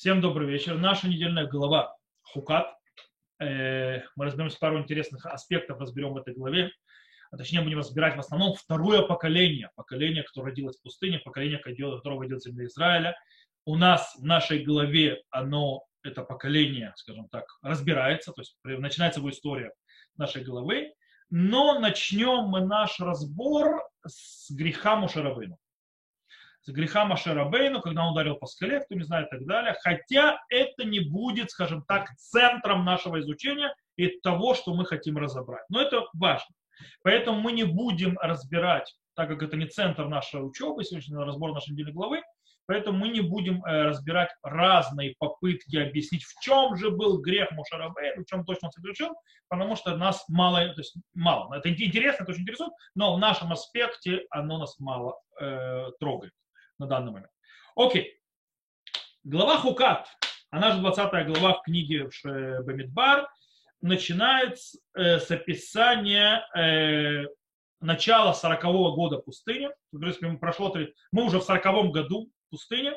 Всем добрый вечер. Наша недельная глава Хукат. Э, мы разберемся пару интересных аспектов, разберем в этой главе. А точнее, будем разбирать в основном второе поколение. Поколение, которое родилось в пустыне, поколение, которое родилось для Израиля. У нас в нашей главе оно, это поколение, скажем так, разбирается, то есть начинается его история нашей главы. Но начнем мы наш разбор с греха Мушарабыну с греха Машерабейну, когда он ударил по скале, кто не знает и так далее. Хотя это не будет, скажем так, центром нашего изучения и того, что мы хотим разобрать. Но это важно. Поэтому мы не будем разбирать, так как это не центр нашей учебы, сегодняшний разбор нашей недельной главы, поэтому мы не будем э, разбирать разные попытки объяснить, в чем же был грех Мушарабейн, в чем точно он совершил, потому что нас мало, то есть мало. Это интересно, это очень интересует, но в нашем аспекте оно нас мало э, трогает на данный момент. Окей. Глава Хукат, она же 20 глава в книге Бамидбар, начинает с, э, с описания э, начала 40-го года пустыни. В принципе, прошло, мы уже в 40-м году пустыни.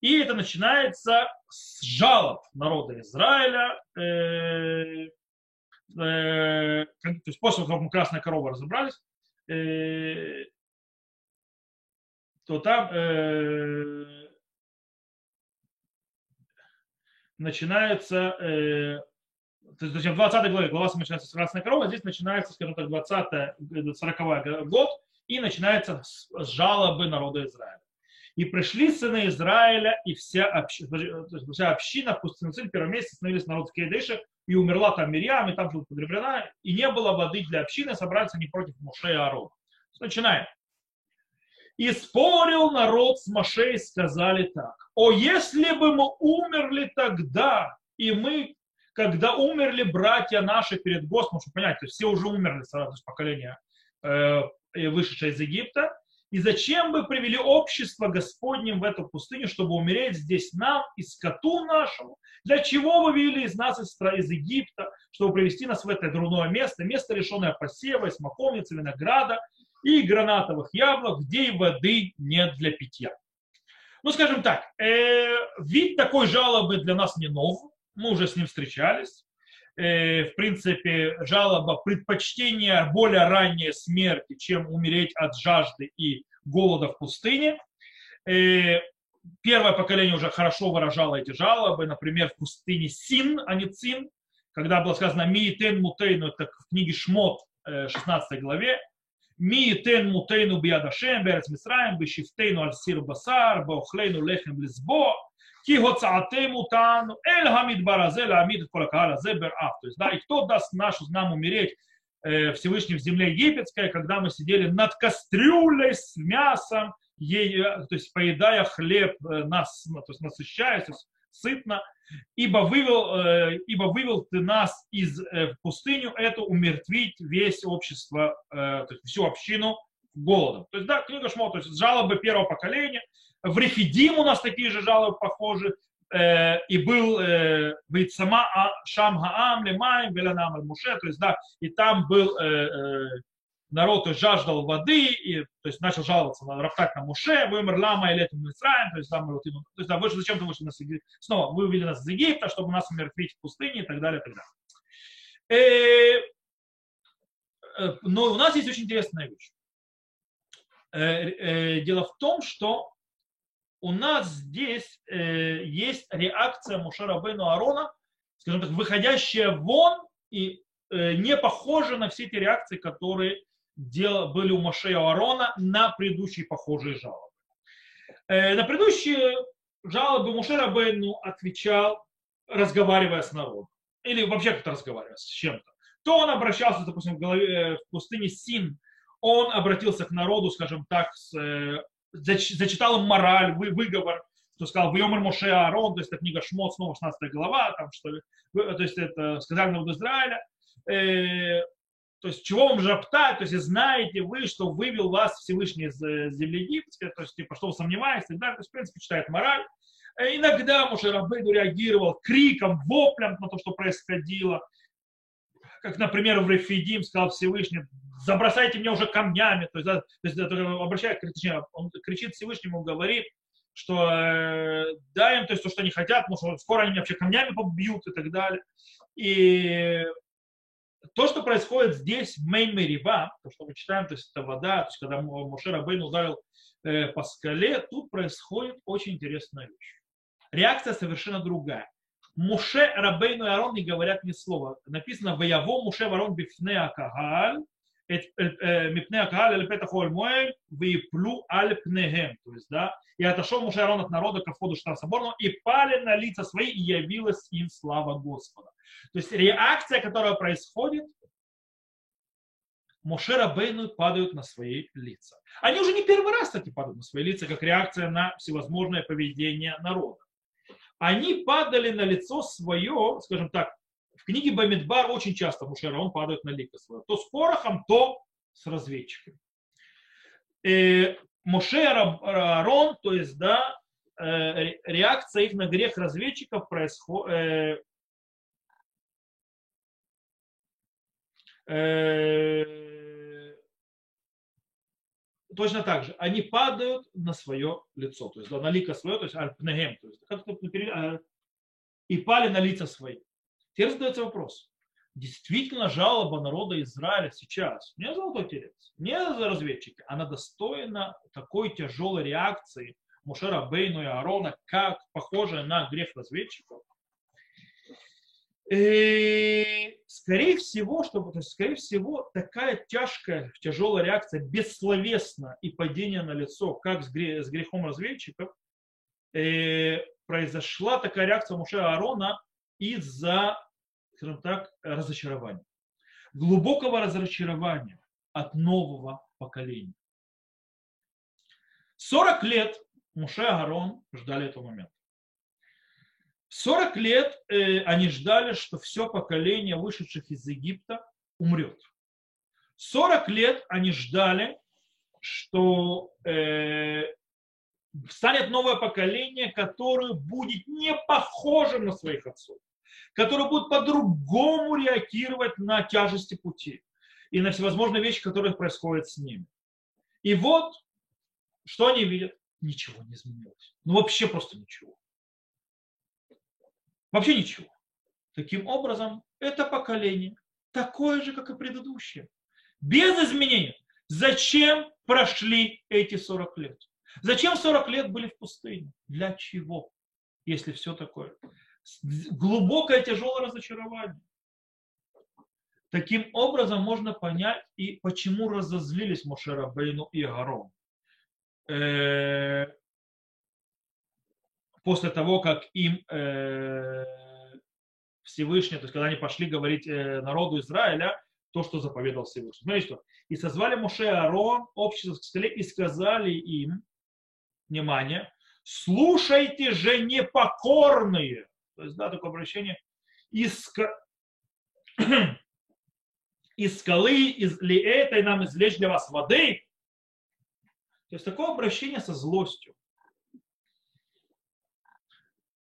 И это начинается с жалоб народа Израиля, э, э, то есть после того, как мы красная корова разобрались, э, то там э, начинается, э, то есть в 20 главе глава начинается с красной коровы, здесь начинается, скажем так, 20 40 год, и начинается с, с жалобы народа Израиля. И пришли сыны Израиля, и вся, община, вся община в пустыне в первом месяце становились народ в и умерла там Мирьям, и там жила погребена, и не было воды для общины, собрались они против Муше и Аарона. Начинаем. И спорил народ с Машей, сказали так. О, если бы мы умерли тогда, и мы, когда умерли братья наши перед Господом, чтобы понять, то есть все уже умерли, сразу же поколение, э, вышедшее из Египта, и зачем бы привели общество Господним в эту пустыню, чтобы умереть здесь нам и скоту нашему? Для чего вы вывели из нас из, из Египта, чтобы привести нас в это дурное место, место, лишенное посева, смоковницы, винограда, и гранатовых яблок, где и воды нет для питья. Ну, скажем так, э, вид такой жалобы для нас не нов, мы уже с ним встречались. Э, в принципе, жалоба предпочтения более ранней смерти, чем умереть от жажды и голода в пустыне. Э, первое поколение уже хорошо выражало эти жалобы, например, в пустыне Син, а не Цин, когда было сказано «Миитен мутейну», это в книге Шмот, 16 э, главе, Ми тен мутейну биад Ашем, берец Мисраем, бешифтейну аль сир басар, баохлейну лехем лизбо. ки гоцаатейм утану, эль хамидбар азе, ламид колакаал азе берав. То есть, да, и кто даст нашу нам умереть э, Всевышним в земле египетской, когда мы сидели над кастрюлей с мясом, ей, то есть поедая хлеб, э, нас, ну, то есть насыщаясь, то есть, сытно, ибо вывел, э, ибо вывел ты нас из э, в пустыню, это умертвить весь общество, э, то есть всю общину голодом. То есть, да, книга Шмот, то есть жалобы первого поколения. В Рефидим у нас такие же жалобы похожи. И был ведь сама Шам Хаам Лемаем Веланам Муше, то есть, да, и там был народ жаждал воды, и, то есть начал жаловаться на Рафтак на Муше, вымер лама и летом Мицраем, то есть, да, мы вот, то есть да, вышли, зачем-то вышли нас, снова вы вывели нас из Египта, чтобы нас умертвить в пустыне и так далее, и так далее. И, э, э, но у нас есть очень интересная вещь. Э, дело в том, что у нас здесь есть реакция Мушера Бену Арона, скажем так, выходящая вон и не похожа на все эти реакции, которые дела были у Моше Аарона на предыдущие похожие жалобы. Э, на предыдущие жалобы Моше Рабейну отвечал, разговаривая с народом. Или вообще как-то разговаривая с чем-то. То он обращался, допустим, в, голове, э, в пустыне Син, он обратился к народу, скажем так, с, э, зачитал им мораль, вы, выговор, что сказал Вьомер Моше Аарон, то есть это книга Шмот, снова 16 глава, там, что, то есть это сказали народу Израиля, то есть чего вам роптать, то есть знаете вы, что вывел вас Всевышний из э, земли египетской, то есть типа, что вы сомневаетесь, так то есть, в принципе, читает мораль. Э, иногда Мушарабейду реагировал криком, воплем на то, что происходило. Как, например, в Рефидим сказал Всевышний, забросайте меня уже камнями. То есть, да, то есть обращает, точнее, он кричит Всевышнему, говорит, что э, дай им то, есть, то, что они хотят, потому что скоро они меня вообще камнями побьют и так далее. И то, что происходит здесь, Мейн Мериба, то, что мы читаем, то есть это вода, то есть когда Моше Рабейн ударил э, по скале, тут происходит очень интересная вещь. Реакция совершенно другая. Муше Рабейну и Арон не говорят ни слова. Написано «Ваяво Муше Варон бифне акагаль, акагаль аль пнегем». То есть, да, и отошел Муше Арон от народа ко входу штата соборного, и пали на лица свои, и явилась им слава Господа. То есть реакция, которая происходит, Моше Рабейну падают на свои лица. Они уже не первый раз, кстати, падают на свои лица, как реакция на всевозможное поведение народа. Они падали на лицо свое, скажем так, книге Бамидбар очень часто Мушера, он падает на лицо свое. То с порохом, то с разведчиками. Э, Моше Арон, то есть, да, э, реакция их на грех разведчиков происходит, э, точно так же, они падают на свое лицо, то есть да, на лико свое, то есть альпнегем, то есть и пали на лица свои. Теперь задается вопрос. Действительно жалоба народа Израиля сейчас, не золотой телец, не за разведчики, она достойна такой тяжелой реакции Мушера Бейну и Аарона, как похожая на грех разведчиков, и, скорее всего, что, то есть, скорее всего, такая тяжкая, тяжелая реакция бессловесно и падение на лицо, как с, грехом разведчиков, э, произошла такая реакция Муше Аарона из-за, скажем так, разочарования. Глубокого разочарования от нового поколения. 40 лет Муше Аарон ждали этого момента. 40 лет э, они ждали, что все поколение вышедших из Египта умрет. 40 лет они ждали, что э, станет новое поколение, которое будет не похожим на своих отцов, которое будет по-другому реагировать на тяжести пути и на всевозможные вещи, которые происходят с ними. И вот, что они видят? Ничего не изменилось. Ну вообще просто ничего. Вообще ничего. Таким образом, это поколение такое же, как и предыдущее. Без изменений. Зачем прошли эти 40 лет? Зачем 40 лет были в пустыне? Для чего? Если все такое. Глубокое тяжелое разочарование. Таким образом можно понять и почему разозлились Мошера Бейну и Агарон. Э, после того, как им э, Всевышний, то есть когда они пошли говорить э, народу Израиля, то, что заповедал Всевышний. Смотрите, что. И созвали Моше и Аарон, общество к столе, и сказали им, внимание, слушайте же непокорные. То есть, да, такое обращение. Из, из скалы, из ли этой нам извлечь для вас воды. То есть такое обращение со злостью.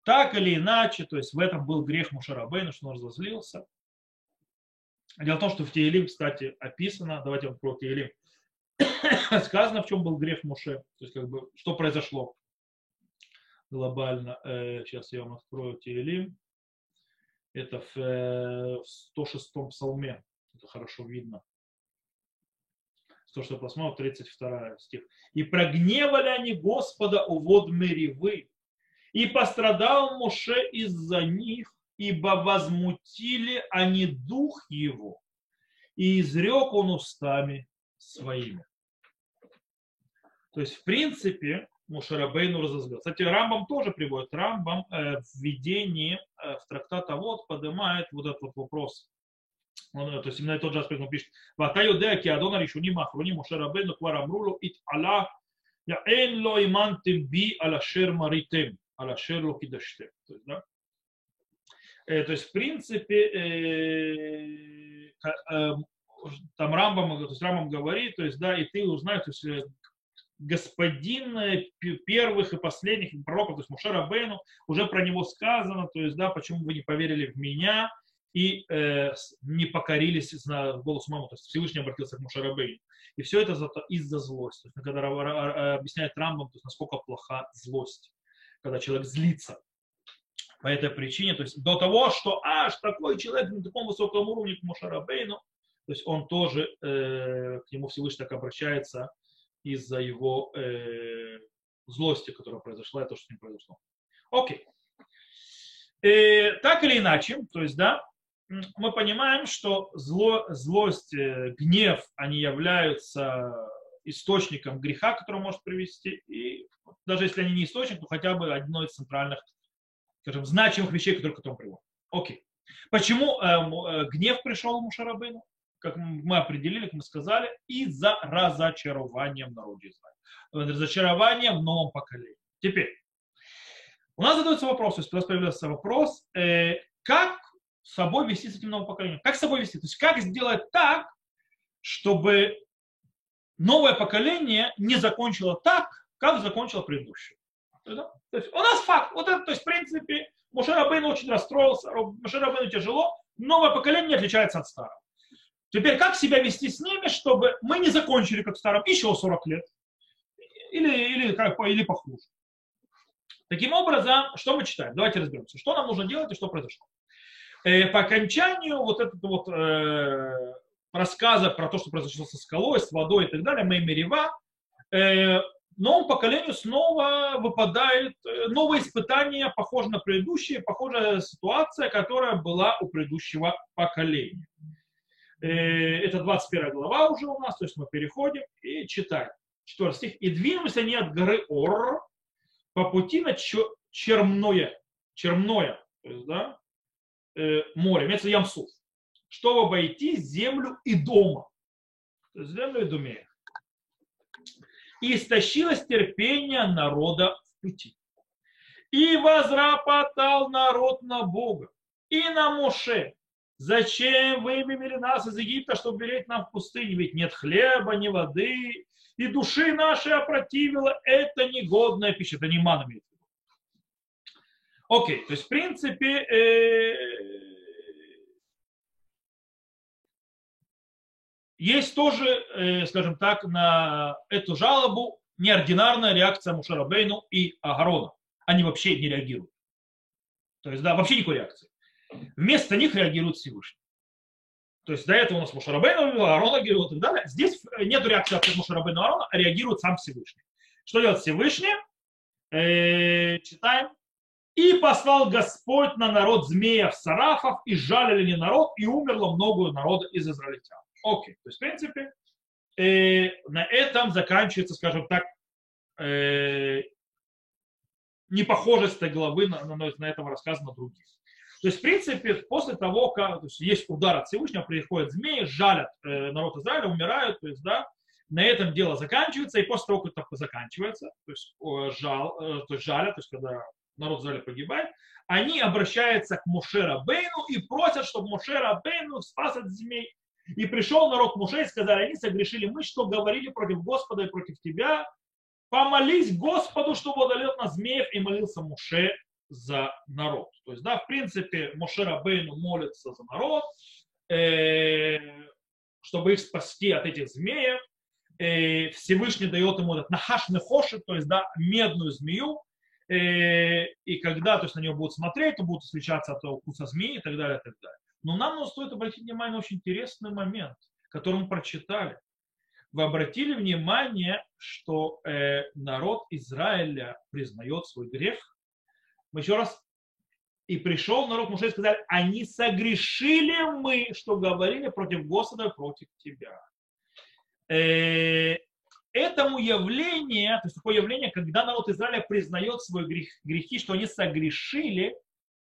Так или иначе, то есть в этом был грех Мушарабейна, что он разозлился. Дело в том, что в Теелим, кстати, описано, давайте вам про Теелим, сказано, в чем был грех Муше, то есть как бы, что произошло глобально. Сейчас э, я вам открою Теелим. Это в 106 э, псалме, это хорошо видно. 106 псалме, 32 стих. «И прогневали они Господа у вод Меривы, и пострадал Моше из-за них, ибо возмутили они дух его, и изрек он устами своими. То есть, в принципе, Мушарабейну разозлил. Кстати, Рамбам тоже приводит. Рамбам э, в введении э, в трактат вот поднимает вот этот вот вопрос. Он, то есть именно тот же аспект он пишет. Ватаю деаки адона ришуним ахроним Мушарабейну кварамрулу ит ала я эн ло имантим би аля шер маритем аля шерло кидаштем. То есть, да? э, то есть, в принципе, э, э, там Рамбам, то есть Рамбам говорит, то есть, да, и ты узнаешь, то есть, э, господин э, первых и последних пророков, то есть Мушера Бейну, уже про него сказано, то есть, да, почему вы не поверили в меня и э, не покорились на голос мамы, то есть Всевышний обратился к Мушера Бейну. И все это из-за злости. То есть, когда объясняет Рамбам, то есть, насколько плоха злость когда человек злится. По этой причине, то есть до того, что аж такой человек на таком высоком уровне, как Мушарабейну, то есть он тоже э, к нему Всевышний так обращается из-за его э, злости, которая произошла, и то, что с ним произошло. Окей. Э, так или иначе, то есть, да, мы понимаем, что зло, злость, э, гнев, они являются источником греха, который может привести, и даже если они не источник, то хотя бы одно из центральных, скажем, значимых вещей, которые к этому приводят. Окей. Почему э, э, гнев пришел Мушарабыну? Как мы определили, как мы сказали, из-за разочарования в народе Израиля. Разочарование в новом поколении. Теперь, у нас задается вопрос, то есть у нас появился вопрос, э, как с собой вести с этим новым поколением? Как с собой вести? То есть как сделать так, чтобы новое поколение не закончило так, как закончило предыдущее. То есть у нас факт, вот это, то есть в принципе, Мушарабейн очень расстроился, Мушарабейну тяжело, новое поколение не отличается от старого. Теперь как себя вести с ними, чтобы мы не закончили как в старом еще 40 лет? Или, или, как, или похуже. Таким образом, что мы читаем? Давайте разберемся. Что нам нужно делать и что произошло. Э, по окончанию вот этого вот э, рассказа про то, что произошло со скалой, с водой и так далее, Меймерева, э, новому поколению снова выпадает э, новое испытание, похоже на предыдущее, похожая ситуация, которая была у предыдущего поколения. Э, это 21 глава уже у нас, то есть мы переходим и читаем. 4 стих. «И двинулись они от горы Ор, по пути на Чермное, Чермное, то есть, да, э, море, имеется Ямсуф, чтобы обойти землю и дома, то есть землю и Идумея. И истощилось терпение народа в пути. И возрапотал народ на Бога и на Моше. Зачем вы вывели нас из Египта, чтобы береть нам в пустыне? Ведь нет хлеба, ни воды, и души нашей опротивила это негодная пища. Это не мана имеет Окей, то есть в принципе э, есть тоже, э, скажем так, на эту жалобу неординарная реакция Мушарабейну и Агарона. Они вообще не реагируют. То есть, да, вообще никакой реакции. Вместо них реагирует Всевышний. То есть до этого у нас Мушарабейну, Аарона и так далее. Здесь нет реакции от Мушарабейну Аарона, а реагирует сам Всевышний. Что делает Всевышний? Э, читаем. И послал Господь на народ змеев, сарафов, и жалили не народ, и умерло много народа из израильтян. Окей, то есть, в принципе, э, на этом заканчивается, скажем так, э, непохожесть этой главы на, на, на этом рассказано других. То есть, в принципе, после того, как то есть, есть удар от Всевышнего, приходят змеи, жалят э, народ Израиля, умирают, то есть, да, на этом дело заканчивается, и после того, как это заканчивается, то есть, жал, э, то есть жалят, то есть, когда народ Израиля погибает, они обращаются к Мушера Бейну и просят, чтобы Мушера Бейну спас от змей. И пришел народ Муше и сказали, они согрешили, мы что говорили против Господа и против тебя, помолись Господу, чтобы удалил нас змеев, и молился Муше за народ. То есть, да, в принципе, Мошера Бейну молится за народ, э, чтобы их спасти от этих змеев. Э, Всевышний дает ему этот нахаш нехоши, то есть, да, медную змею, э, и когда то есть, на него будут смотреть, то будут отличаться от укуса змеи и так далее, и так далее. Но нам стоит обратить внимание на очень интересный момент, который мы прочитали. Вы обратили внимание, что э, народ Израиля признает свой грех – мы еще раз, и пришел народ Муше и сказали, они согрешили мы, что говорили против Господа, против тебя. Э, этому явлению, то есть такое явление, когда народ Израиля признает свои грех, грехи, что они согрешили,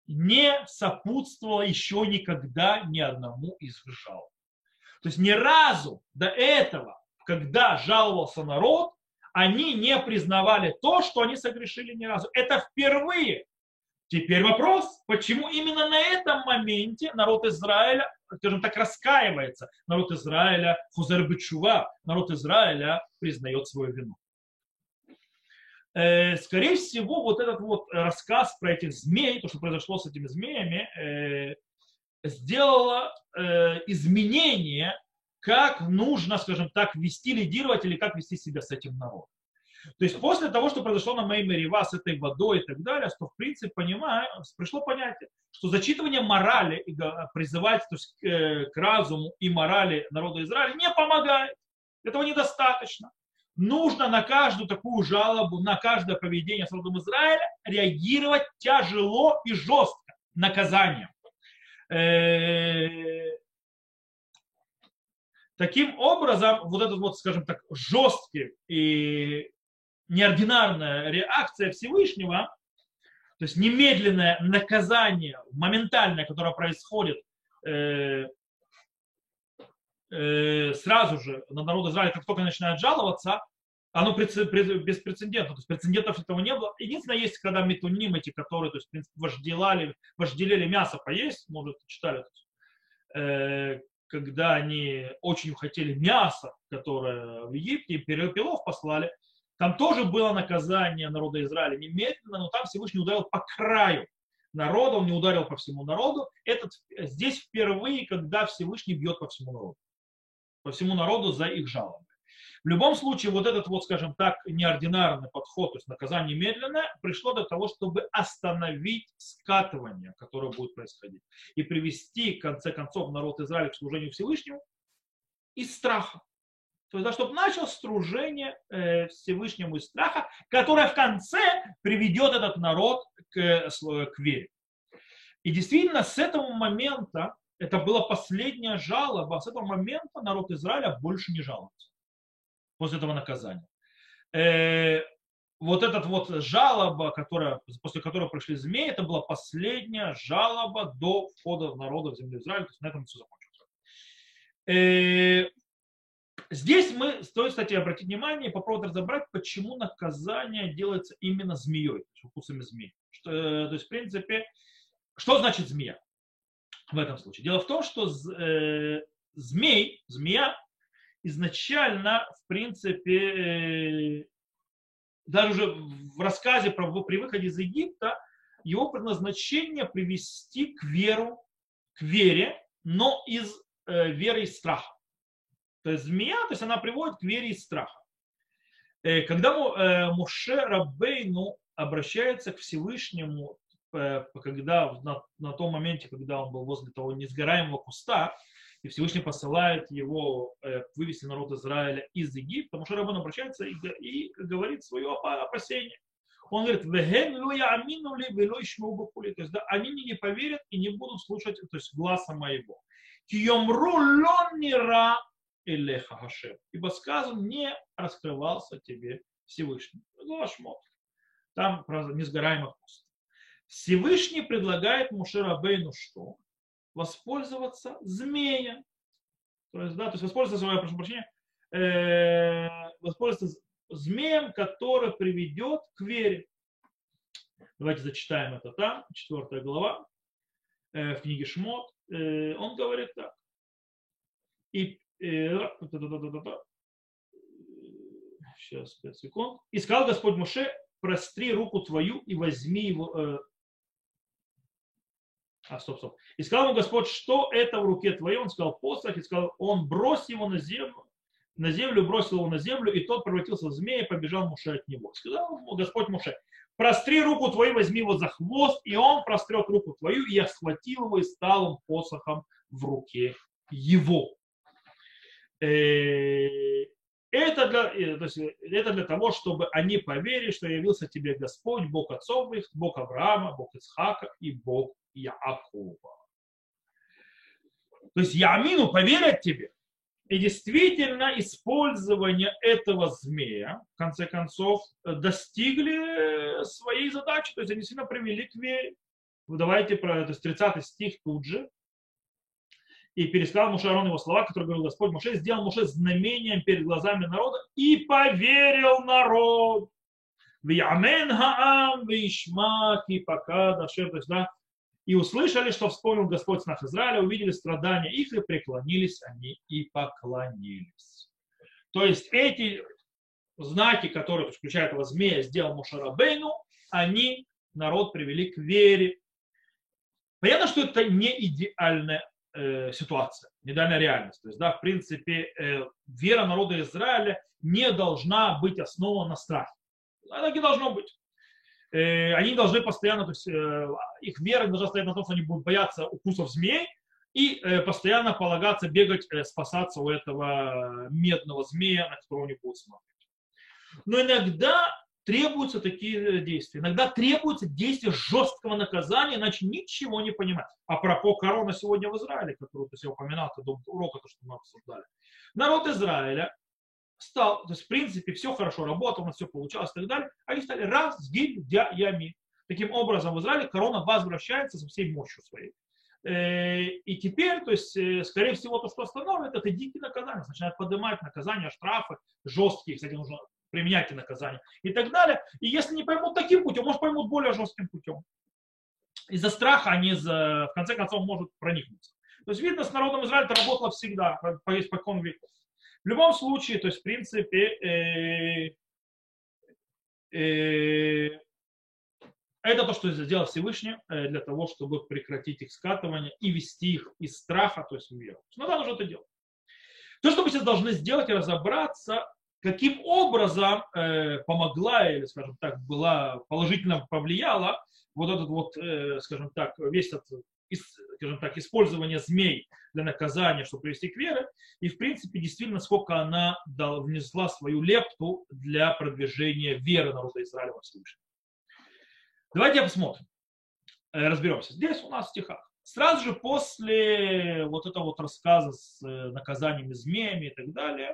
не сопутствовало еще никогда ни одному из жалоб. То есть ни разу до этого, когда жаловался народ, они не признавали то, что они согрешили ни разу. Это впервые Теперь вопрос, почему именно на этом моменте народ Израиля, скажем так, раскаивается. Народ Израиля, Хузер Бычува, народ Израиля признает свою вину. Э, скорее всего, вот этот вот рассказ про этих змей, то, что произошло с этими змеями, э, сделало э, изменение, как нужно, скажем так, вести, лидировать или как вести себя с этим народом. То есть после того, что произошло на Меймерева с этой водой и так далее, то в принципе понимаю, пришло понятие, что зачитывание морали и призывать то есть, к разуму и морали народа Израиля не помогает. Этого недостаточно. Нужно на каждую такую жалобу, на каждое поведение с народом Израиля реагировать тяжело и жестко наказанием. Э, таким образом, вот этот вот, скажем так, жесткий и неординарная реакция Всевышнего, то есть немедленное наказание, моментальное, которое происходит э, э, сразу же на народ Израиля, как только начинает жаловаться, оно беспрецедентно, то есть прецедентов этого не было. Единственное, есть, когда метуним эти, которые, то есть, в принципе, вожделали, вожделели мясо поесть, может, читали, э, когда они очень хотели мясо, которое в Египте, перепелов послали, там тоже было наказание народа Израиля немедленно, но там Всевышний ударил по краю народа, он не ударил по всему народу. Этот, здесь впервые, когда Всевышний бьет по всему народу. По всему народу за их жалобы. В любом случае, вот этот вот, скажем так, неординарный подход, то есть наказание медленное, пришло для того, чтобы остановить скатывание, которое будет происходить, и привести, в конце концов, народ Израиля к служению Всевышнему из страха. То есть, да, чтобы начал стружение э, Всевышнему из страха, которое в конце приведет этот народ к, к вере. И действительно, с этого момента, это была последняя жалоба, с этого момента народ Израиля больше не жалуется после этого наказания. Э, вот этот вот жалоба, которая, после которой пришли змеи, это была последняя жалоба до входа народа в землю Израиля. То есть на этом все закончилось. Э, Здесь мы, стоит, кстати, обратить внимание попробовать разобрать, почему наказание делается именно змеей, то есть укусами змей. Что, э, то есть, в принципе, что значит змея в этом случае? Дело в том, что э, змей, змея изначально, в принципе, э, даже уже в рассказе про, при выходе из Египта, его предназначение привести к веру, к вере, но из веры и страха. То есть змея, то есть она приводит к вере и страха. Э, когда э, Муше Рабейну обращается к Всевышнему, э, когда на, на том моменте, когда он был возле того несгораемого куста, и Всевышний посылает его вывести народ Израиля из Египта, Муше Рабейн обращается и, и говорит свое опасение. Он говорит, веген луя амину ли то есть да, они мне не поверят и не будут слушать то есть, глаза моего. Киомру лон нира Элеха Хашем. Ибо сказано, не раскрывался тебе Всевышний. Шмот. Там про несгораемых пуст. Всевышний предлагает Мушерабейну что? Воспользоваться змеем. То есть, да, то есть воспользоваться, я прошу прощения, э, воспользоваться змеем, который приведет к вере. Давайте зачитаем это там, четвертая глава, э, в книге Шмот. Э, он говорит так. И Сейчас, 5 секунд. И сказал Господь Моше, простри руку твою и возьми его. Э... А, стоп, стоп. И сказал ему Господь, что это в руке твоей? Он сказал, посох. И сказал, он брось его на землю. На землю, бросил его на землю, и тот превратился в змея и побежал Муше от него. Сказал Господь Муше, простри руку твою, возьми его за хвост, и он прострет руку твою, и я схватил его и стал он посохом в руке его. Э, это для, э, то есть, это для того, чтобы они поверили, что явился тебе Господь, Бог отцов их, Бог Авраама, Бог Исхака и Бог Яакова. То есть Ямину поверят тебе. И действительно использование этого змея, в конце концов, достигли своей задачи. То есть они сильно привели к вере. Давайте про то есть 30 стих тут же и пересказал Муше Арон его слова, которые говорил Господь Муше, сделал Муше знамением перед глазами народа и поверил народ. Вямен хаам вишма пока дашер, то есть, да, и услышали, что вспомнил Господь снах Израиля, увидели страдания их, и преклонились они и поклонились. То есть эти знаки, которые, включая этого змея, сделал Мушарабейну, они народ привели к вере. Понятно, что это не идеальная э, ситуация, не идеальная реальность. То есть, да, в принципе, э, вера народа Израиля не должна быть основана на страхе. Она не должно быть. Э, они должны постоянно, то есть их вера должна стоять на том, что они будут бояться укусов змей и постоянно полагаться, бегать, спасаться у этого медного змея, на которого они будут смотреть. Но иногда требуются такие действия. Иногда требуется действие жесткого наказания, иначе ничего не понимать. А про корона сегодня в Израиле, которую я упоминал, это урока, то, что мы обсуждали. Народ Израиля стал, то есть в принципе все хорошо работало, у нас все получалось и так далее, они стали раз с ями. Таким образом в Израиле корона возвращается со всей мощью своей. Э, и теперь, то есть, э, скорее всего, то, что остановит, это дикие наказания. Начинают поднимать наказания, штрафы жесткие, кстати, нужно применяйте наказание и так далее. И если не поймут таким путем, может поймут более жестким путем. Из-за страха они, в конце концов, могут проникнуться. То есть видно, с народом Израиля это работало всегда, по испокон веков. В любом случае, то есть, в принципе, э, э, это то, что сделал Всевышний э, для того, чтобы прекратить их скатывание и вести их из страха, то есть в веру. Надо нужно это делать. То, что мы сейчас должны сделать и разобраться, каким образом э, помогла или, скажем так, была положительно повлияла вот этот вот, э, скажем так, весь этот, скажем так, использование змей для наказания, чтобы привести к вере, и в принципе действительно сколько она дала, внесла свою лепту для продвижения веры народа Израиля во Всевышнем. Давайте посмотрим, э, разберемся. Здесь у нас в стихах. Сразу же после вот этого вот рассказа с э, наказаниями змеями и так далее,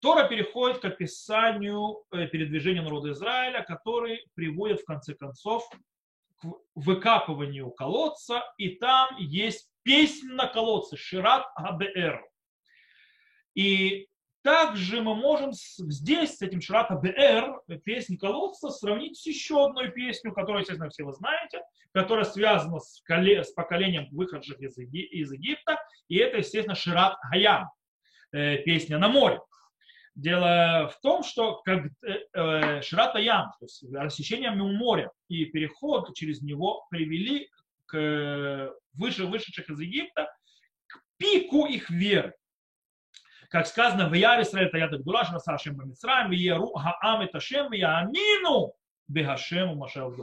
Тора переходит к описанию э, передвижения народа Израиля, который приводит в конце концов к выкапыванию колодца, и там есть песнь на колодце, Шират Абер. И также мы можем здесь с этим Шират Абер, песнь колодца, сравнить с еще одной песней, которую, естественно, все вы знаете, которая связана с, поколением выходших из, Египта, и это, естественно, Шират Хаям, Э, песня на море. Дело в том, что как э, э, Ям, то есть рассечение моря и переход через него привели к выше вышедших из Египта к пику их веры. Как сказано, в Яре Исраэль Таят Гдула, Шраса Ашем Бамицраем, в Яру Хаам et Ашем, в Яамину Бехашему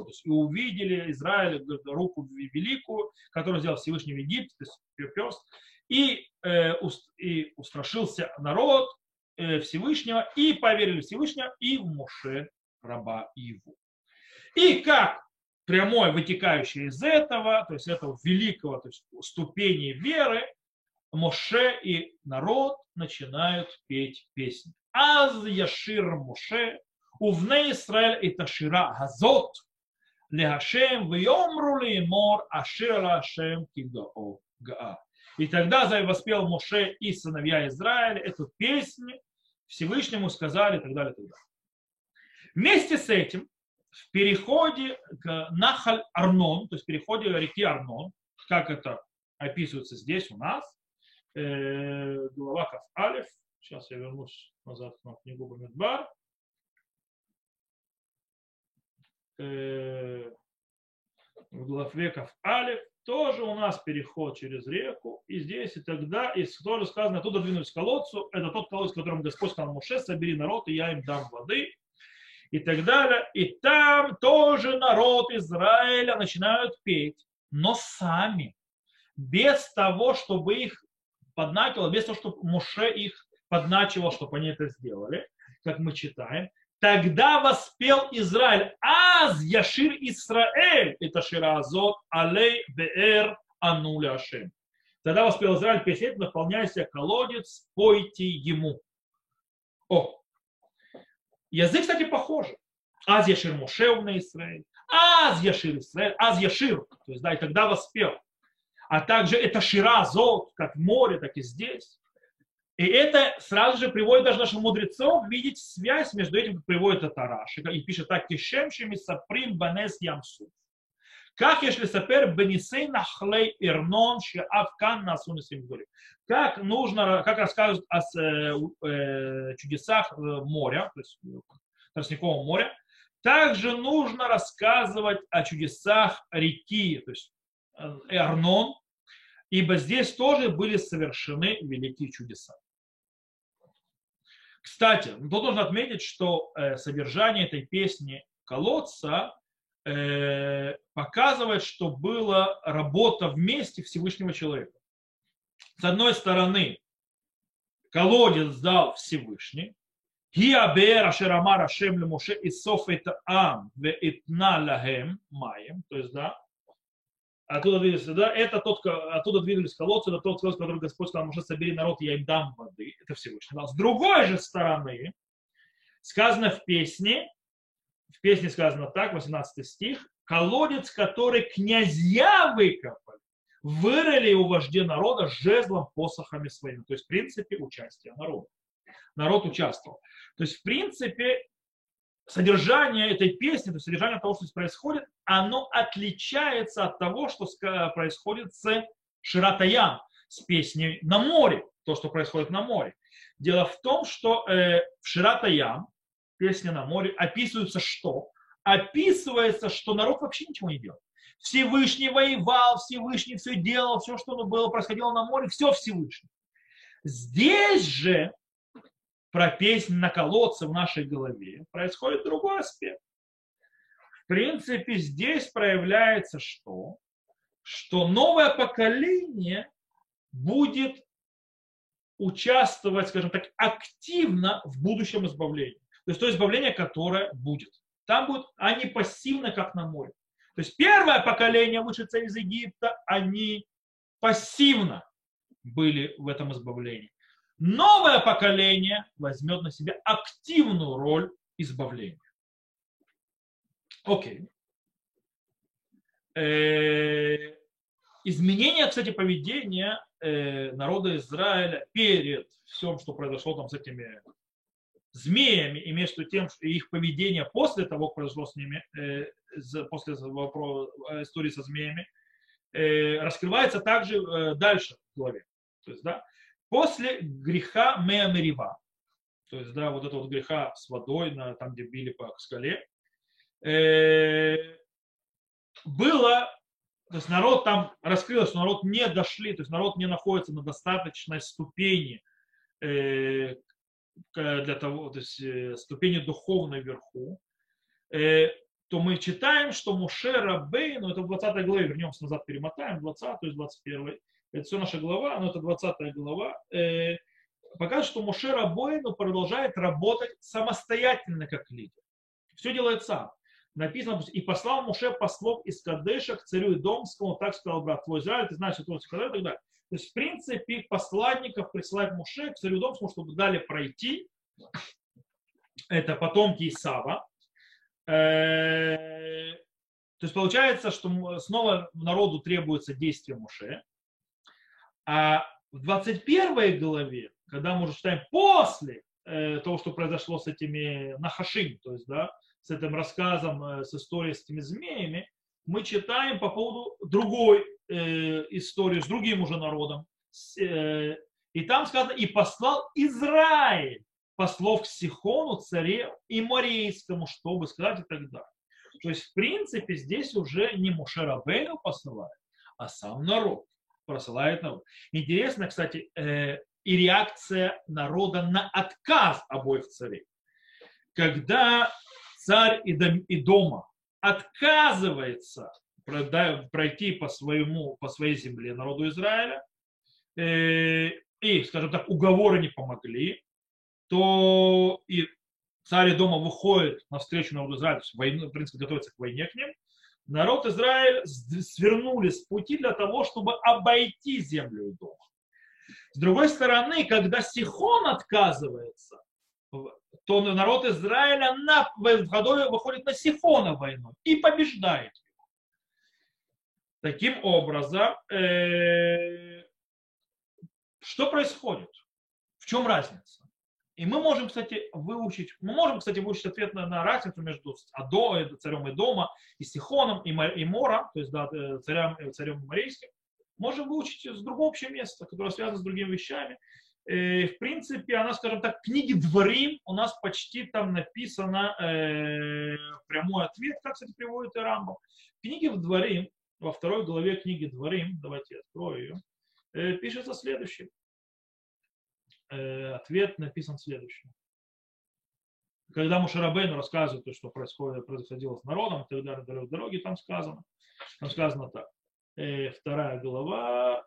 есть и увидели Израиль руку великую, которую сделал Всевышний в Египте, то есть перст, и, э, уст, и устрашился народ э, Всевышнего, и поверили Всевышнего, и в Моше, раба его. И как прямое вытекающее из этого, то есть этого великого то есть ступени веры, Моше и народ начинают петь песни. Аз Яшир Моше, Увне Исраэль и Ташира Газот, Лехашем, Вьомру Мор Ашир Ашем Кигао Гаа. И тогда воспел Моше и сыновья Израиля эту песню, Всевышнему сказали и так далее, и так далее. Вместе с этим в переходе к Нахаль Арнон, то есть в переходе реки Арнон, как это описывается здесь у нас, э, глава Каф Алиф, сейчас я вернусь назад на книгу Бамидбар, э, в главе Каф Алиф, тоже у нас переход через реку, и здесь и тогда, и тоже сказано, оттуда двинулись к колодцу, это тот колодец, которым Господь сказал Муше, собери народ, и я им дам воды, и так далее. И там тоже народ Израиля начинают петь, но сами, без того, чтобы их подначивало, без того, чтобы Муше их подначивал, чтобы они это сделали, как мы читаем. Тогда воспел Израиль, аз яшир Исраэль, это ширазот, алей беэр ануля ашем. Тогда воспел Израиль песнь, наполняйся колодец, пойте ему. О, язык, кстати, похож. Аз яшир Мушев на Израиль, аз яшир Израиль, аз яшир, то есть, да, и тогда воспел. А также это шира зот, как море, так и здесь. И это сразу же приводит даже наших мудрецов видеть связь между этим, как приводит это Раши. И пишет так, кишемшими саприм банес ямсу. Как если сапер бенисей нахлей ирнон шеавкан насуны Как нужно, как рассказывают о э, э, чудесах э, моря, то есть Тростникового моря, также нужно рассказывать о чудесах реки, то есть Эрнон, ибо здесь тоже были совершены великие чудеса. Кстати, тут нужно отметить, что э, содержание этой песни «Колодца» э, показывает, что была работа вместе Всевышнего человека. С одной стороны, колодец дал Всевышний, то есть, да, оттуда двигались, да, это тот, оттуда двигались колодцы, это тот колодец, который Господь сказал, Моше, собери народ, я им дам воды, это Всевышний. С другой же стороны, сказано в песне, в песне сказано так, 18 стих, колодец, который князья выкопали, вырыли у вождей народа жезлом, посохами своими. То есть, в принципе, участие народа. Народ участвовал. То есть, в принципе, содержание этой песни, то есть содержание того, что здесь происходит, оно отличается от того, что происходит с Ширатаян, с песней на море, то, что происходит на море. Дело в том, что э, в Ширатаян, песня на море, описывается что? Описывается, что народ вообще ничего не делал. Всевышний воевал, Всевышний все делал, все, что было, происходило на море, все Всевышний. Здесь же про песнь на колодце в нашей голове, происходит другой аспект. В принципе, здесь проявляется что? Что новое поколение будет участвовать, скажем так, активно в будущем избавлении. То есть то избавление, которое будет. Там будет, они пассивны, как на море. То есть первое поколение вышедшее из Египта, они пассивно были в этом избавлении новое поколение возьмет на себя активную роль избавления. Окей. Э, изменение, кстати, поведения э, народа Израиля перед всем, что произошло там с этими змеями, и между тем, что их поведение после того, что произошло с ними, э, после истории со змеями, раскрывается также дальше в главе. То есть, да, После греха Меамерива, то есть, да, вот этого вот греха с водой, на, там, где били по скале, э, было, то есть народ там раскрылся, что народ не дошли, то есть народ не находится на достаточной ступени э, для того, то есть э, ступени духовной вверху, э, то мы читаем, что Муше Рабей, ну это в 20 главе, вернемся назад, перемотаем, 20, то есть 21 это все наша глава, но это 20 глава, э, показывает, что Моше Рабойну продолжает работать самостоятельно как лидер. Все делает сам. Написано, и послал Моше послов из Кадеша к царю Идомскому, так сказал брат твой Израиль, ты знаешь, что он сказал и так далее. То есть, в принципе, посланников присылает Моше к царю Идомскому, чтобы дали пройти. Это потомки Исава. Э, то есть получается, что снова народу требуется действие Моше. А в 21 главе, когда мы уже читаем после э, того, что произошло с этими Нахашим, то есть, да, с этим рассказом, э, с историей с этими змеями, мы читаем по поводу другой э, истории с другим уже народом. С, э, и там сказано, и послал Израиль послов к Сихону, царе и Морейскому, чтобы сказать и так далее. То есть, в принципе, здесь уже не Мушерабейну посылает, а сам народ просылает народ. Интересно, кстати, э, и реакция народа на отказ обоих царей. Когда царь и дома отказывается пройти по, своему, по своей земле народу Израиля, э, и, скажем так, уговоры не помогли, то и царь дома выходит навстречу народу Израиля, в принципе, готовится к войне к ним, народ Израиль свернули с пути для того, чтобы обойти землю дома. С другой стороны, когда Сихон отказывается, то народ Израиля на, выходит на Сихона войну и побеждает его. Таким образом, э, что происходит? В чем разница? И мы можем, кстати, выучить, мы можем, кстати, выучить ответ на, на разницу между Адо, э, царем Идома, и Сихоном, и, и Мора, то есть да, э, царем, э, царем Морейским. Можем выучить с другого общего места, которое связано с другими вещами. И, в принципе, она, скажем так, книги Дворим у нас почти там написано э, прямой ответ, как, кстати, приводит и Рамбо. Книги в Дворим, во второй главе книги Дворим, давайте я открою ее, э, пишется следующее. Э, ответ написан следующим. Когда Мушарабейну рассказывает, то, что происходит, происходило с народом и так далее, дороги, там сказано, там сказано так. Э, вторая глава,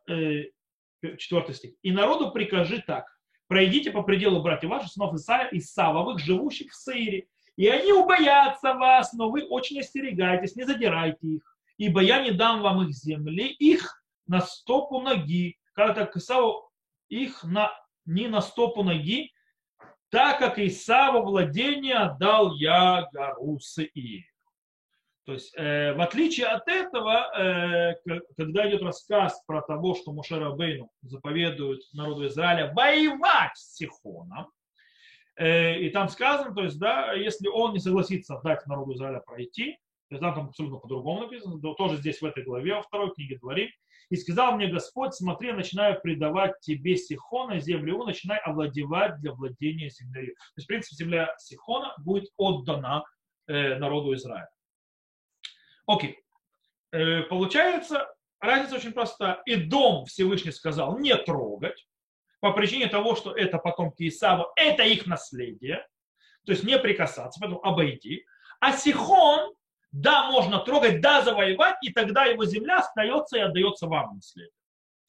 четвертый стих. «И народу прикажи так, пройдите по пределу братьев ваших, сынов Исаия и Савовых, живущих в Саире, и они убоятся вас, но вы очень остерегайтесь, не задирайте их, ибо я не дам вам их земли, их на стопу ноги, как так Исаву их на, не на стопу ноги, так как Исава владение отдал я гору Сеир. То есть, э, в отличие от этого, э, когда идет рассказ про того, что Мушера Бейну заповедует народу Израиля воевать с Сихоном, э, и там сказано, то есть, да, если он не согласится дать народу Израиля пройти, то есть, там, абсолютно по-другому написано, то, тоже здесь в этой главе, во второй книге Дворим, и сказал мне Господь, смотри, начинаю предавать тебе Сихона, землю начинай овладевать для владения землей. То есть, в принципе, земля Сихона будет отдана э, народу Израиля. Окей. Э, получается, разница очень проста. И дом Всевышний сказал не трогать, по причине того, что это потомки Исава, это их наследие, то есть не прикасаться, поэтому обойти. А Сихон да, можно трогать, да, завоевать, и тогда его земля остается и отдается вам наследие.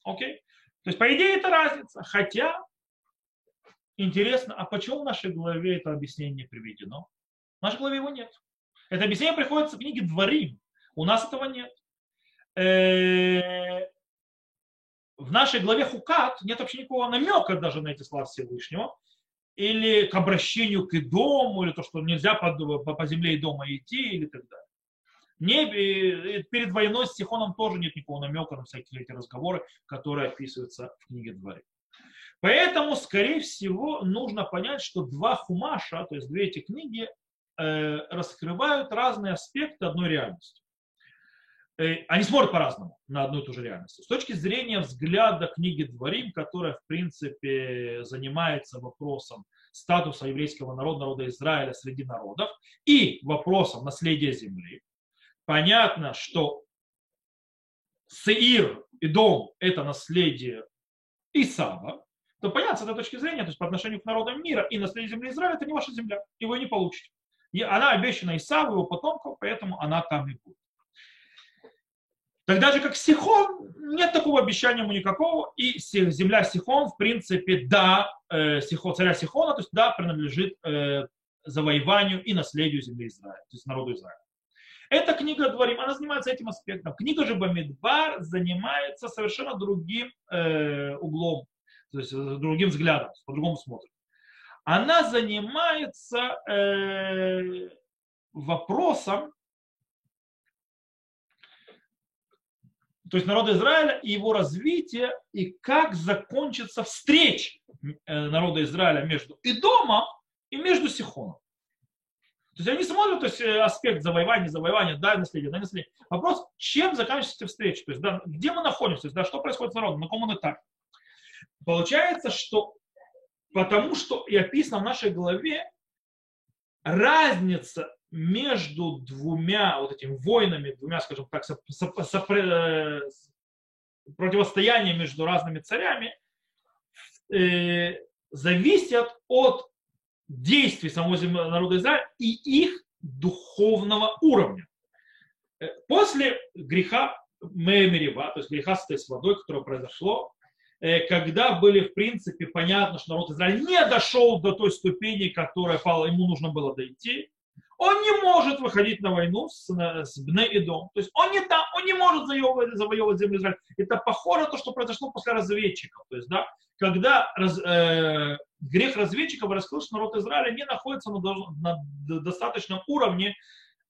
Окей? То есть, по идее, это разница. Хотя, интересно, а почему в нашей главе это объяснение не приведено? В нашей главе его нет. Это объяснение приходится в книге Дворим. У нас этого нет. Э, в нашей главе Хукат нет вообще никакого намека даже на эти слова Всевышнего или к обращению к дому, или то, что нельзя по, по земле и дома идти, или так далее. Не, перед войной с Сихоном тоже нет никакого намека на всякие эти разговоры, которые описываются в книге Дворе. Поэтому, скорее всего, нужно понять, что два хумаша, то есть две эти книги, э, раскрывают разные аспекты одной реальности. Э, они смотрят по-разному на одну и ту же реальность. С точки зрения взгляда книги Дворим, которая, в принципе, занимается вопросом статуса еврейского народа, народа Израиля среди народов, и вопросом наследия земли, понятно, что Сеир и дом – это наследие Исава, то понятно с этой точки зрения, то есть по отношению к народам мира и наследие земли Израиля – это не ваша земля, вы не получите. И она обещана Исаву, его потомкам, поэтому она там и будет. Тогда же как Сихон, нет такого обещания ему никакого, и земля Сихон, в принципе, да, э, Сихон, царя Сихона, то есть да, принадлежит э, завоеванию и наследию земли Израиля, то есть народу Израиля. Эта книга Дворим, она занимается этим аспектом. Книга же Бамидбар занимается совершенно другим э, углом, то есть э, другим взглядом, по-другому смотрит. Она занимается э, вопросом, то есть народа Израиля и его развития, и как закончится встреча э, народа Израиля между Идомом и между Сихоном. То есть они смотрят то есть, э, аспект завоевания, завоевания, да, наследия, да, наследия. Вопрос, чем заканчивается встреча, то есть, да, где мы находимся, то есть, да, что происходит с народом, на каком он этапе. Получается, что потому что и описано в нашей главе разница между двумя вот этими войнами, двумя, скажем так, соп, соп, соп, э, противостоянием между разными царями, э, зависят от действий самого народа Израиля и их духовного уровня. Э, после греха Мемерева, то есть греха с водой, которое произошло, э, когда были, в принципе, понятно, что народ Израиля не дошел до той ступени, которая ему нужно было дойти, он не может выходить на войну с, с Бне и. То есть он не, там, он не может завоевывать, завоевывать землю Израиля. Это похоже на то, что произошло после разведчиков. То есть, да, когда раз, э, грех разведчиков раскрыл, что народ Израиля не находится на, на достаточном уровне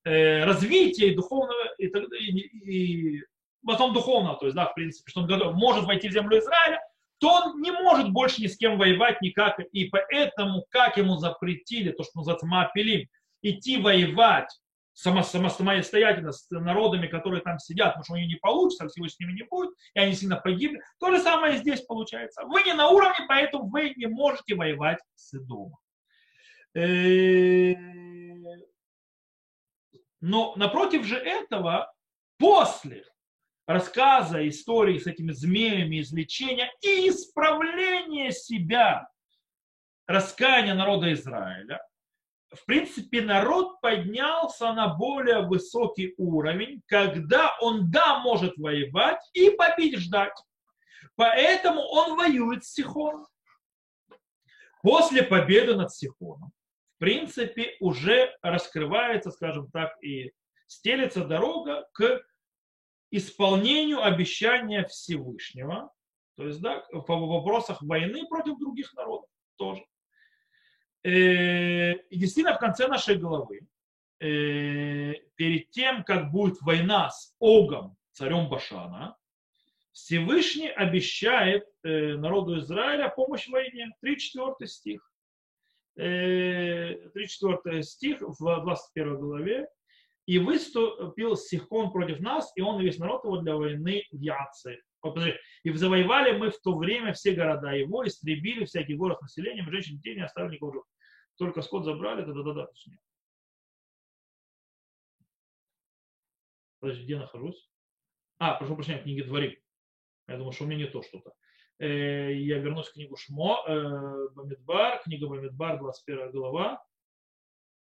э, развития и духовного, и, и, и в основном духовного, то есть, да, в принципе, что он готов, может войти в землю Израиля, то он не может больше ни с кем воевать никак, и поэтому, как ему запретили, то, что называется мапелим, идти воевать само, само, самостоятельно с народами, которые там сидят, потому что у них не получится, всего с ними не будет, и они сильно погибли. То же самое здесь получается. Вы не на уровне, поэтому вы не можете воевать с Идомом. Э, но напротив же этого, после рассказа истории с этими змеями, излечения и исправления себя, раскаяния народа Израиля, в принципе, народ поднялся на более высокий уровень, когда он, да, может воевать и побеждать. Поэтому он воюет с Сихоном. После победы над Сихоном, в принципе, уже раскрывается, скажем так, и стелится дорога к исполнению обещания Всевышнего, то есть да, в вопросах войны против других народов тоже. Э, и действительно в конце нашей главы, э, перед тем, как будет война с Огом, царем Башана, Всевышний обещает э, народу Израиля помощь в войне. 3-4 стих. 3-4 стих в 21 главе. И выступил Сихон против нас, и он и весь народ его для войны в Яце. И завоевали мы в то время все города его, истребили всякий город с населением, женщин, детей не оставили никого только скот забрали, да-да-да. Подожди, где нахожусь? А, прошу прощения, в книге Дворим. Я думаю, что у меня не то что-то. Э, я вернусь в книгу Шмо, э, Бамидбар, книга Бамидбар, 21 глава,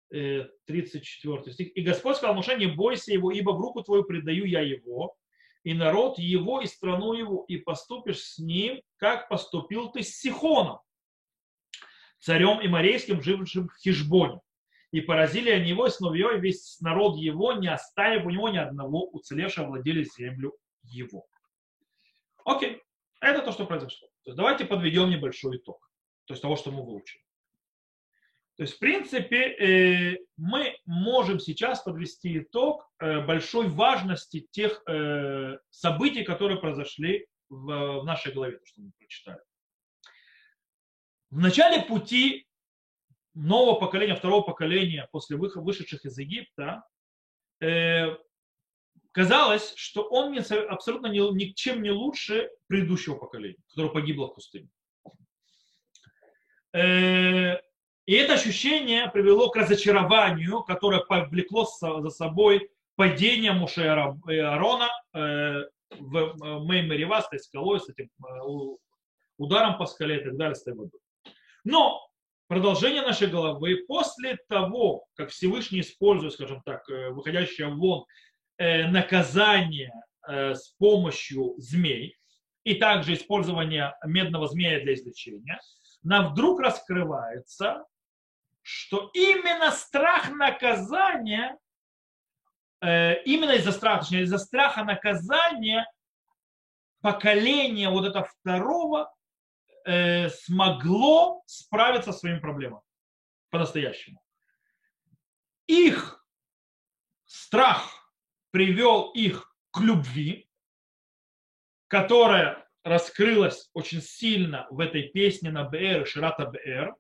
34 э, стих. «И Господь сказал Моше, не бойся его, ибо в руку твою предаю я его, и народ его, и страну его, и поступишь с ним, как поступил ты с Сихоном, царем Имарейским, жившим в Хижбоне. И поразили они его, и сновье, и весь народ его, не оставив у него ни одного уцелевшего, владели землю его. Окей, это то, что произошло. То есть давайте подведем небольшой итог, то есть того, что мы выучили. То есть, в принципе, э, мы можем сейчас подвести итог э, большой важности тех э, событий, которые произошли в нашей голове, то, что мы прочитали. В начале пути нового поколения, второго поколения, после вышедших из Египта, казалось, что он абсолютно ни, ничем не лучше предыдущего поколения, которое погибло в пустыне. Э, и это ощущение привело к разочарованию, которое повлекло за собой падение Муше и Аарона э, в Меймерева, с скалой, с этим э, ударом по скале и так далее, с той водой. Но продолжение нашей головы после того, как Всевышний использует, скажем так, э, выходящее вон э, наказание э, с помощью змей и также использование медного змея для излечения, нам вдруг раскрывается, что именно страх наказания, именно из-за страха, точнее, из-за страха наказания поколение вот этого второго э, смогло справиться со своими проблемами по-настоящему. Их страх привел их к любви, которая раскрылась очень сильно в этой песне на БР, Ширата БР,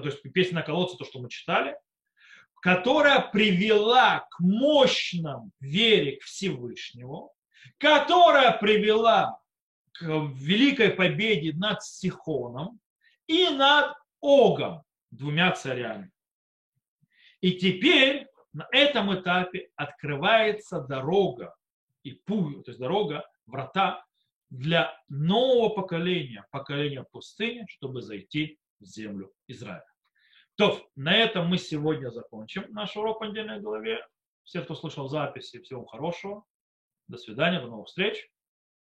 то есть песня на колодце, то, что мы читали, которая привела к мощным вере к Всевышнему, которая привела к великой победе над Сихоном и над Огом, двумя царями. И теперь на этом этапе открывается дорога и путь, то есть дорога, врата для нового поколения, поколения пустыни, чтобы зайти землю Израиля. То, на этом мы сегодня закончим наш урок по недельной главе. Все, кто слышал записи, всего хорошего. До свидания, до новых встреч.